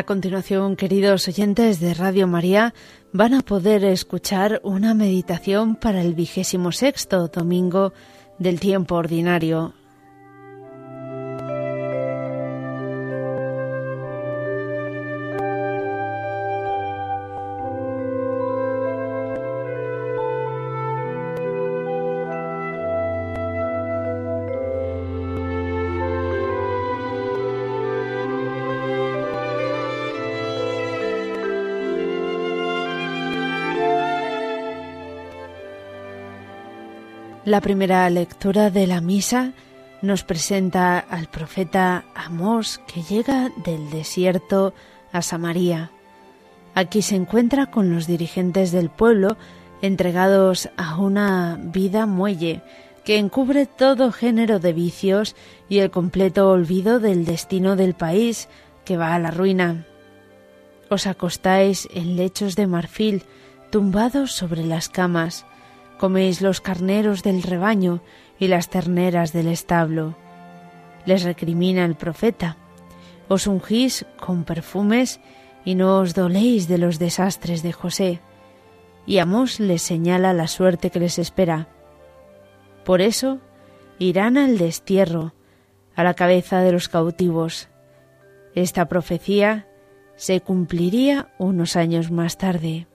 A continuación, queridos oyentes de Radio María, van a poder escuchar una meditación para el vigésimo sexto domingo del tiempo ordinario. La primera lectura de la misa nos presenta al profeta Amós que llega del desierto a Samaria. Aquí se encuentra con los dirigentes del pueblo entregados a una vida muelle que encubre todo género de vicios y el completo olvido del destino del país que va a la ruina. Os acostáis en lechos de marfil, tumbados sobre las camas, coméis los carneros del rebaño y las terneras del establo. Les recrimina el profeta. Os ungís con perfumes y no os doléis de los desastres de José. Y Amós les señala la suerte que les espera. Por eso irán al destierro, a la cabeza de los cautivos. Esta profecía se cumpliría unos años más tarde.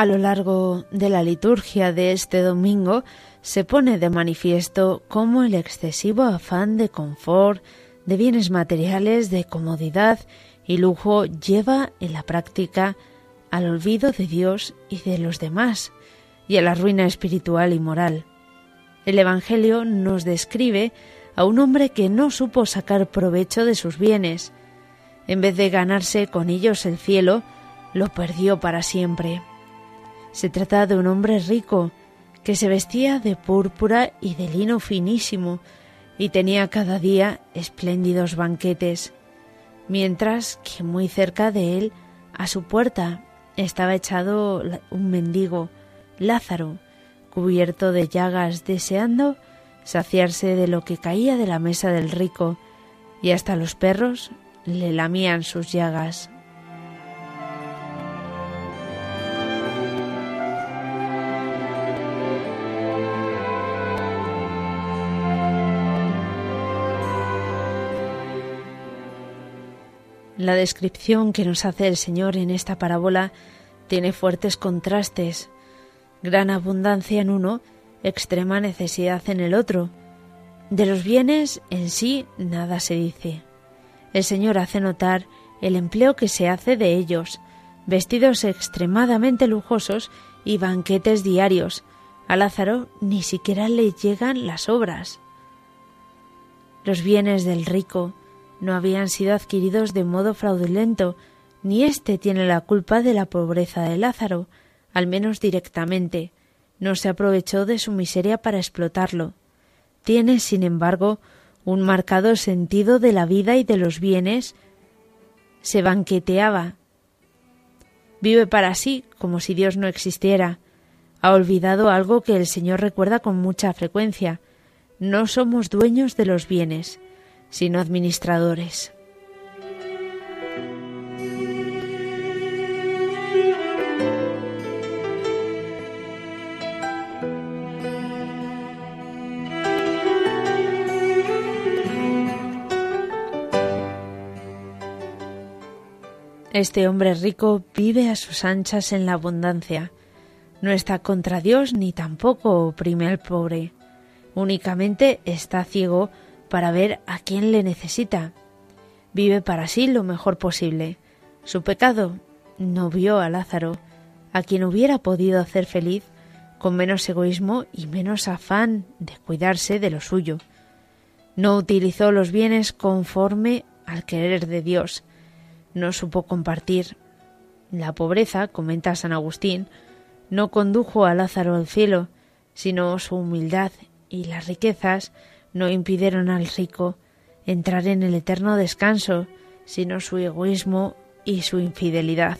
A lo largo de la liturgia de este domingo se pone de manifiesto cómo el excesivo afán de confort, de bienes materiales, de comodidad y lujo lleva en la práctica al olvido de Dios y de los demás, y a la ruina espiritual y moral. El Evangelio nos describe a un hombre que no supo sacar provecho de sus bienes. En vez de ganarse con ellos el cielo, lo perdió para siempre. Se trata de un hombre rico que se vestía de púrpura y de lino finísimo y tenía cada día espléndidos banquetes, mientras que muy cerca de él, a su puerta, estaba echado un mendigo, Lázaro, cubierto de llagas, deseando saciarse de lo que caía de la mesa del rico, y hasta los perros le lamían sus llagas. La descripción que nos hace el Señor en esta parábola tiene fuertes contrastes, gran abundancia en uno, extrema necesidad en el otro. De los bienes en sí nada se dice. El Señor hace notar el empleo que se hace de ellos, vestidos extremadamente lujosos y banquetes diarios. A Lázaro ni siquiera le llegan las obras. Los bienes del rico, no habían sido adquiridos de modo fraudulento, ni éste tiene la culpa de la pobreza de Lázaro, al menos directamente. No se aprovechó de su miseria para explotarlo. Tiene, sin embargo, un marcado sentido de la vida y de los bienes. Se banqueteaba. Vive para sí como si Dios no existiera. Ha olvidado algo que el Señor recuerda con mucha frecuencia. No somos dueños de los bienes sino administradores. Este hombre rico vive a sus anchas en la abundancia. No está contra Dios ni tampoco oprime al pobre. Únicamente está ciego para ver a quién le necesita. Vive para sí lo mejor posible. Su pecado no vio a Lázaro, a quien hubiera podido hacer feliz con menos egoísmo y menos afán de cuidarse de lo suyo. No utilizó los bienes conforme al querer de Dios. No supo compartir. La pobreza, comenta San Agustín, no condujo a Lázaro al cielo, sino su humildad y las riquezas no impidieron al rico entrar en el eterno descanso, sino su egoísmo y su infidelidad.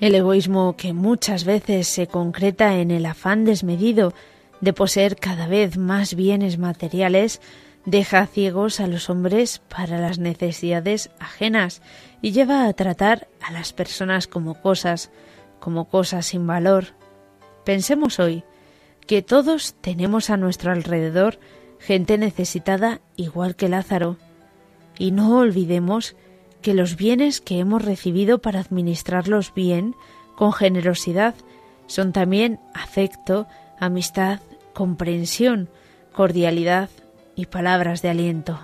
El egoísmo que muchas veces se concreta en el afán desmedido de poseer cada vez más bienes materiales deja ciegos a los hombres para las necesidades ajenas y lleva a tratar a las personas como cosas, como cosas sin valor. Pensemos hoy que todos tenemos a nuestro alrededor gente necesitada igual que Lázaro, y no olvidemos que los bienes que hemos recibido para administrarlos bien, con generosidad, son también afecto, amistad, comprensión, cordialidad y palabras de aliento.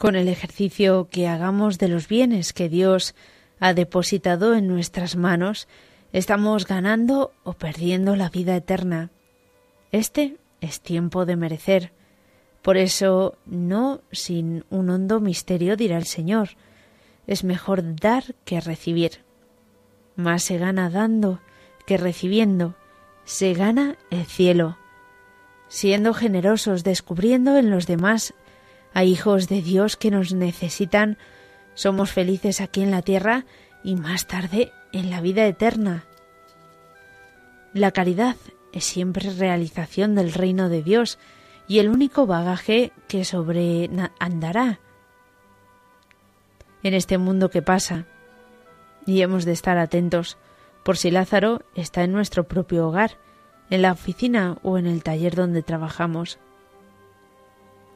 Con el ejercicio que hagamos de los bienes que Dios ha depositado en nuestras manos, estamos ganando o perdiendo la vida eterna. Este es tiempo de merecer. Por eso, no sin un hondo misterio dirá el Señor, es mejor dar que recibir. Más se gana dando que recibiendo, se gana el cielo. Siendo generosos, descubriendo en los demás a hijos de Dios que nos necesitan, somos felices aquí en la tierra y más tarde en la vida eterna. La caridad es siempre realización del reino de Dios y el único bagaje que sobre andará en este mundo que pasa. Y hemos de estar atentos por si Lázaro está en nuestro propio hogar, en la oficina o en el taller donde trabajamos.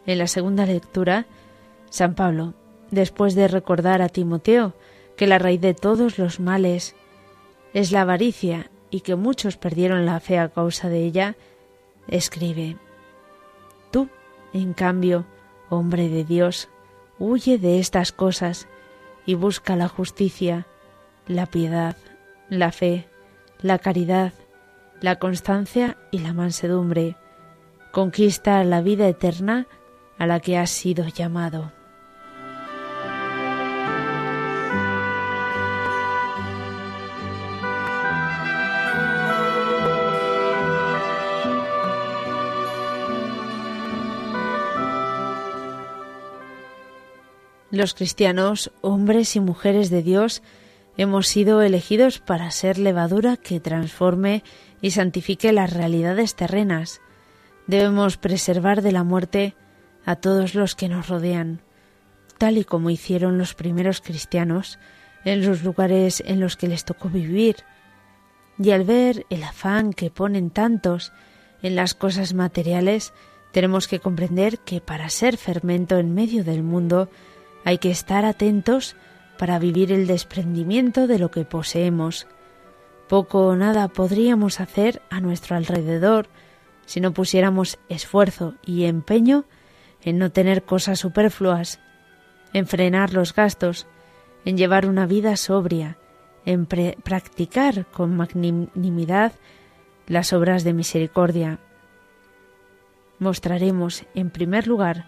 En la segunda lectura, San Pablo, después de recordar a Timoteo que la raíz de todos los males es la avaricia y que muchos perdieron la fe a causa de ella, escribe, Tú, en cambio, hombre de Dios, huye de estas cosas y busca la justicia, la piedad, la fe, la caridad, la constancia y la mansedumbre. Conquista la vida eterna a la que has sido llamado. Los cristianos, hombres y mujeres de Dios, hemos sido elegidos para ser levadura que transforme y santifique las realidades terrenas. Debemos preservar de la muerte a todos los que nos rodean, tal y como hicieron los primeros cristianos en los lugares en los que les tocó vivir. Y al ver el afán que ponen tantos en las cosas materiales, tenemos que comprender que para ser fermento en medio del mundo hay que estar atentos para vivir el desprendimiento de lo que poseemos. Poco o nada podríamos hacer a nuestro alrededor si no pusiéramos esfuerzo y empeño en no tener cosas superfluas, en frenar los gastos, en llevar una vida sobria, en practicar con magnanimidad las obras de misericordia. Mostraremos, en primer lugar,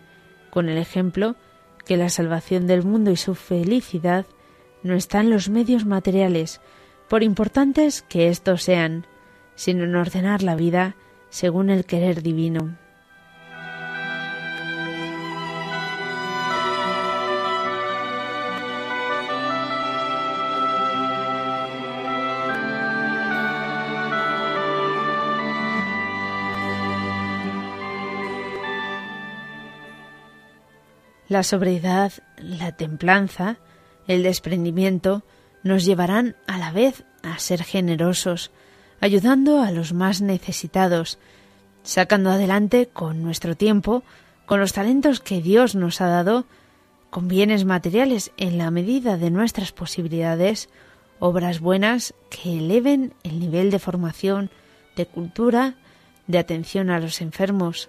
con el ejemplo, que la salvación del mundo y su felicidad no está en los medios materiales, por importantes que éstos sean, sino en ordenar la vida según el querer divino. La sobriedad, la templanza, el desprendimiento nos llevarán a la vez a ser generosos, ayudando a los más necesitados, sacando adelante con nuestro tiempo, con los talentos que Dios nos ha dado, con bienes materiales en la medida de nuestras posibilidades, obras buenas que eleven el nivel de formación, de cultura, de atención a los enfermos.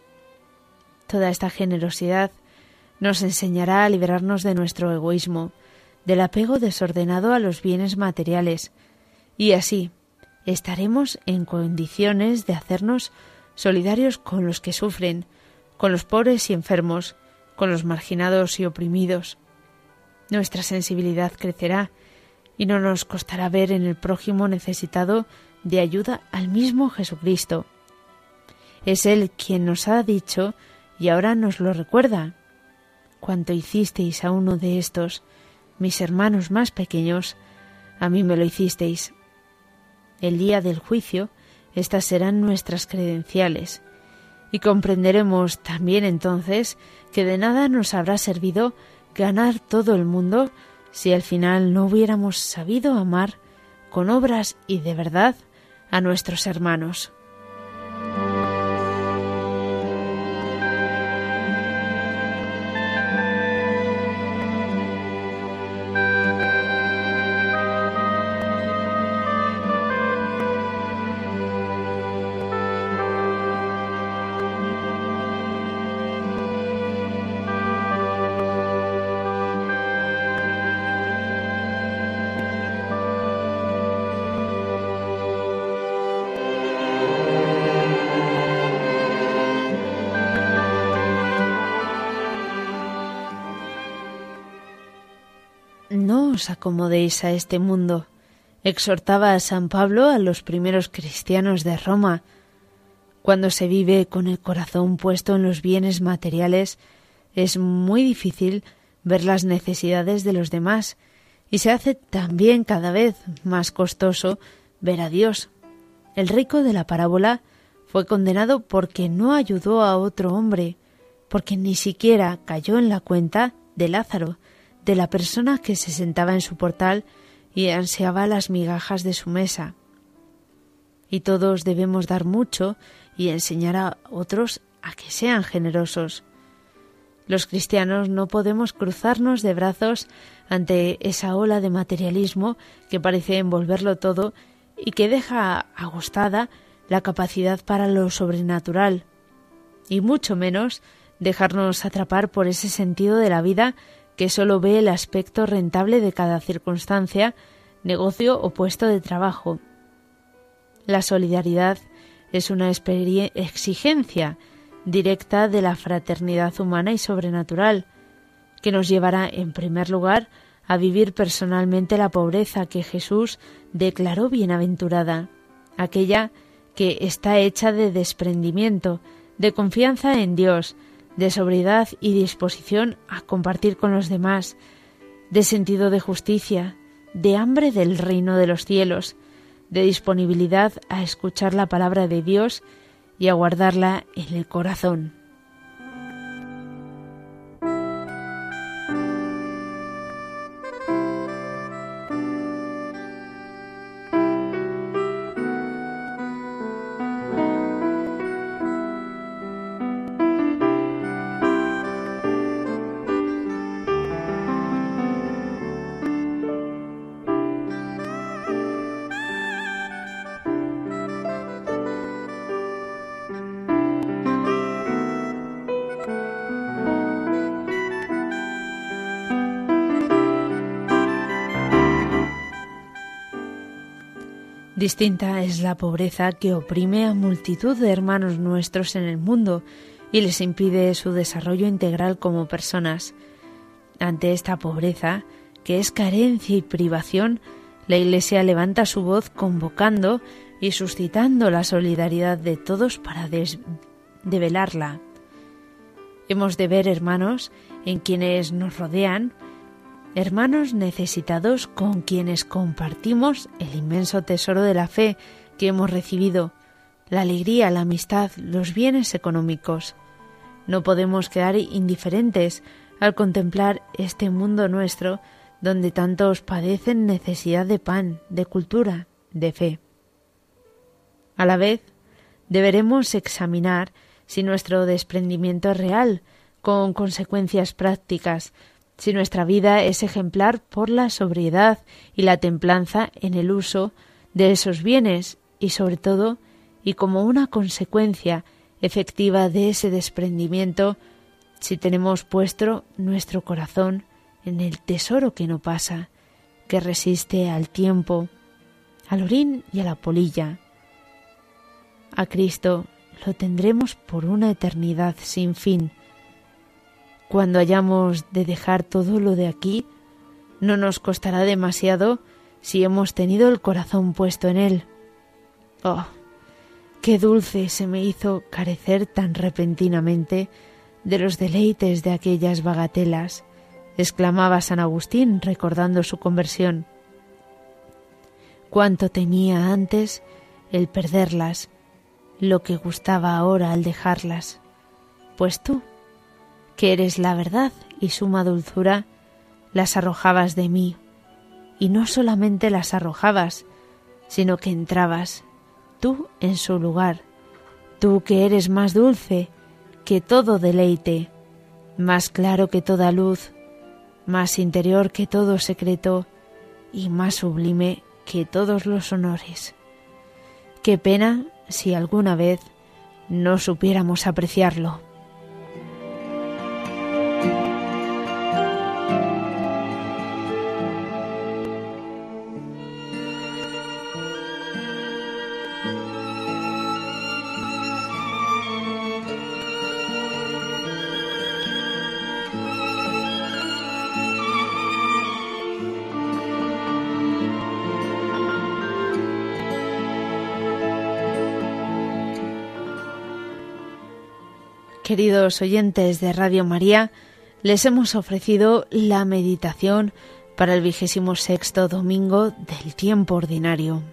Toda esta generosidad nos enseñará a liberarnos de nuestro egoísmo, del apego desordenado a los bienes materiales, y así estaremos en condiciones de hacernos solidarios con los que sufren, con los pobres y enfermos, con los marginados y oprimidos. Nuestra sensibilidad crecerá y no nos costará ver en el prójimo necesitado de ayuda al mismo Jesucristo. Es Él quien nos ha dicho y ahora nos lo recuerda. Cuanto hicisteis a uno de estos, mis hermanos más pequeños, a mí me lo hicisteis. El día del juicio, estas serán nuestras credenciales, y comprenderemos también entonces que de nada nos habrá servido ganar todo el mundo si al final no hubiéramos sabido amar con obras y de verdad a nuestros hermanos. Acomodéis a este mundo, exhortaba a San Pablo a los primeros cristianos de Roma. Cuando se vive con el corazón puesto en los bienes materiales, es muy difícil ver las necesidades de los demás y se hace también cada vez más costoso ver a Dios. El rico de la parábola fue condenado porque no ayudó a otro hombre, porque ni siquiera cayó en la cuenta de Lázaro, de la persona que se sentaba en su portal y ansiaba las migajas de su mesa. Y todos debemos dar mucho y enseñar a otros a que sean generosos. Los cristianos no podemos cruzarnos de brazos ante esa ola de materialismo que parece envolverlo todo y que deja agostada la capacidad para lo sobrenatural, y mucho menos dejarnos atrapar por ese sentido de la vida que solo ve el aspecto rentable de cada circunstancia, negocio o puesto de trabajo. La solidaridad es una exigencia directa de la fraternidad humana y sobrenatural, que nos llevará, en primer lugar, a vivir personalmente la pobreza que Jesús declaró bienaventurada, aquella que está hecha de desprendimiento, de confianza en Dios, de sobriedad y disposición a compartir con los demás, de sentido de justicia, de hambre del reino de los cielos, de disponibilidad a escuchar la palabra de Dios y a guardarla en el corazón. Distinta es la pobreza que oprime a multitud de hermanos nuestros en el mundo y les impide su desarrollo integral como personas. Ante esta pobreza, que es carencia y privación, la Iglesia levanta su voz convocando y suscitando la solidaridad de todos para develarla. Hemos de ver, hermanos, en quienes nos rodean, hermanos necesitados con quienes compartimos el inmenso tesoro de la fe que hemos recibido, la alegría, la amistad, los bienes económicos. No podemos quedar indiferentes al contemplar este mundo nuestro donde tantos padecen necesidad de pan, de cultura, de fe. A la vez, deberemos examinar si nuestro desprendimiento es real, con consecuencias prácticas, si nuestra vida es ejemplar por la sobriedad y la templanza en el uso de esos bienes y sobre todo, y como una consecuencia efectiva de ese desprendimiento, si tenemos puesto nuestro corazón en el tesoro que no pasa, que resiste al tiempo, al orín y a la polilla. A Cristo lo tendremos por una eternidad sin fin. Cuando hayamos de dejar todo lo de aquí, no nos costará demasiado si hemos tenido el corazón puesto en él. Oh, qué dulce se me hizo carecer tan repentinamente de los deleites de aquellas bagatelas, exclamaba San Agustín recordando su conversión. Cuánto temía antes el perderlas, lo que gustaba ahora al dejarlas. Pues tú, que eres la verdad y suma dulzura, las arrojabas de mí, y no solamente las arrojabas, sino que entrabas tú en su lugar, tú que eres más dulce que todo deleite, más claro que toda luz, más interior que todo secreto y más sublime que todos los honores. Qué pena si alguna vez no supiéramos apreciarlo. Queridos oyentes de Radio María, les hemos ofrecido la meditación para el vigésimo sexto domingo del tiempo ordinario.